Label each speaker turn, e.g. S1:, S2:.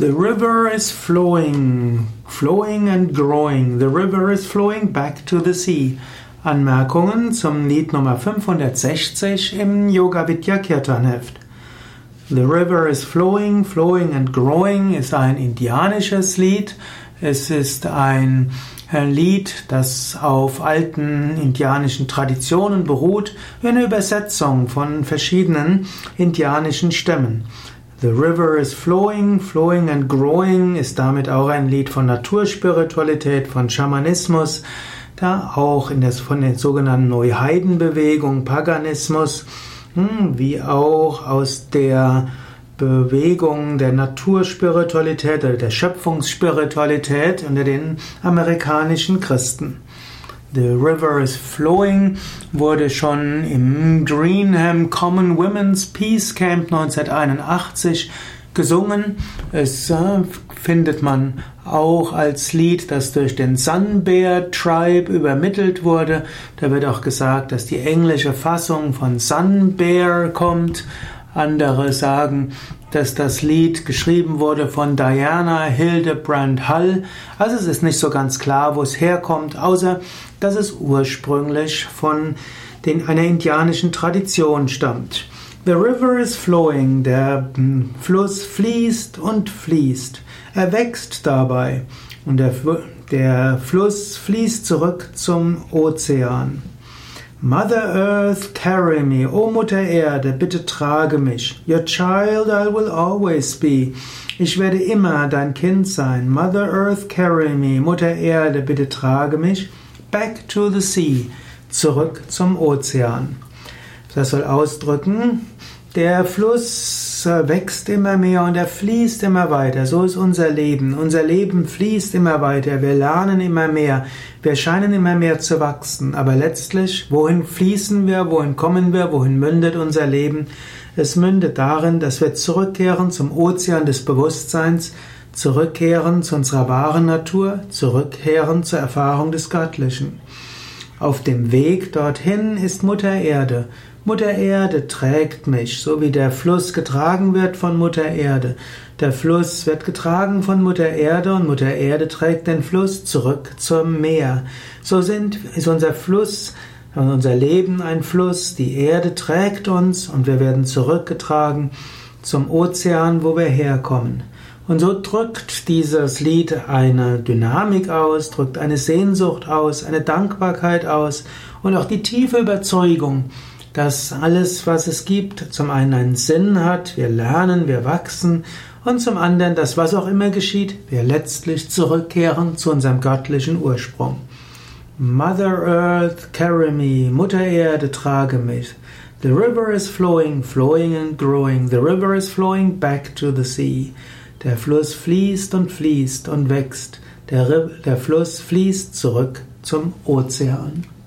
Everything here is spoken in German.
S1: The river is flowing, flowing and growing. The river is flowing back to the sea. Anmerkungen zum Lied Nummer 560 im Yoga Vidya Kirtan Heft. The river is flowing, flowing and growing ist ein indianisches Lied. Es ist ein Lied, das auf alten indianischen Traditionen beruht, eine Übersetzung von verschiedenen indianischen Stämmen. The River is Flowing, Flowing and Growing ist damit auch ein Lied von Naturspiritualität, von Schamanismus, da auch in der, von der sogenannten Neuheidenbewegung, Paganismus, hm, wie auch aus der Bewegung der Naturspiritualität oder der Schöpfungsspiritualität unter den amerikanischen Christen. The River is Flowing wurde schon im Greenham Common Women's Peace Camp 1981 gesungen. Es äh, findet man auch als Lied, das durch den Sunbear Tribe übermittelt wurde. Da wird auch gesagt, dass die englische Fassung von Sunbear kommt. Andere sagen, dass das Lied geschrieben wurde von Diana Hildebrand Hull. Also es ist nicht so ganz klar, wo es herkommt, außer dass es ursprünglich von den, einer indianischen Tradition stammt. The river is flowing, der hm, Fluss fließt und fließt. Er wächst dabei und der, der Fluss fließt zurück zum Ozean. Mother Earth, carry me. O Mutter Erde, bitte trage mich. Your child I will always be. Ich werde immer dein Kind sein. Mother Earth, carry me. Mutter Erde, bitte trage mich. Back to the sea. Zurück zum Ozean. Das soll ausdrücken, der Fluss wächst immer mehr und er fließt immer weiter. So ist unser Leben. Unser Leben fließt immer weiter. Wir lernen immer mehr. Wir scheinen immer mehr zu wachsen. Aber letztlich, wohin fließen wir? Wohin kommen wir? Wohin mündet unser Leben? Es mündet darin, dass wir zurückkehren zum Ozean des Bewusstseins, zurückkehren zu unserer wahren Natur, zurückkehren zur Erfahrung des Göttlichen. Auf dem Weg dorthin ist Mutter Erde. Mutter Erde trägt mich, so wie der Fluss getragen wird von Mutter Erde. Der Fluss wird getragen von Mutter Erde und Mutter Erde trägt den Fluss zurück zum Meer. So sind, ist unser Fluss, unser Leben ein Fluss, die Erde trägt uns und wir werden zurückgetragen zum Ozean, wo wir herkommen. Und so drückt dieses Lied eine Dynamik aus, drückt eine Sehnsucht aus, eine Dankbarkeit aus und auch die tiefe Überzeugung, dass alles, was es gibt, zum einen einen Sinn hat, wir lernen, wir wachsen und zum anderen, dass was auch immer geschieht, wir letztlich zurückkehren zu unserem göttlichen Ursprung. Mother Earth, carry me, Mutter Erde, trage mich. The river is flowing, flowing and growing. The river is flowing back to the sea. Der Fluss fließt und fließt und wächst. Der, der Fluss fließt zurück zum Ozean.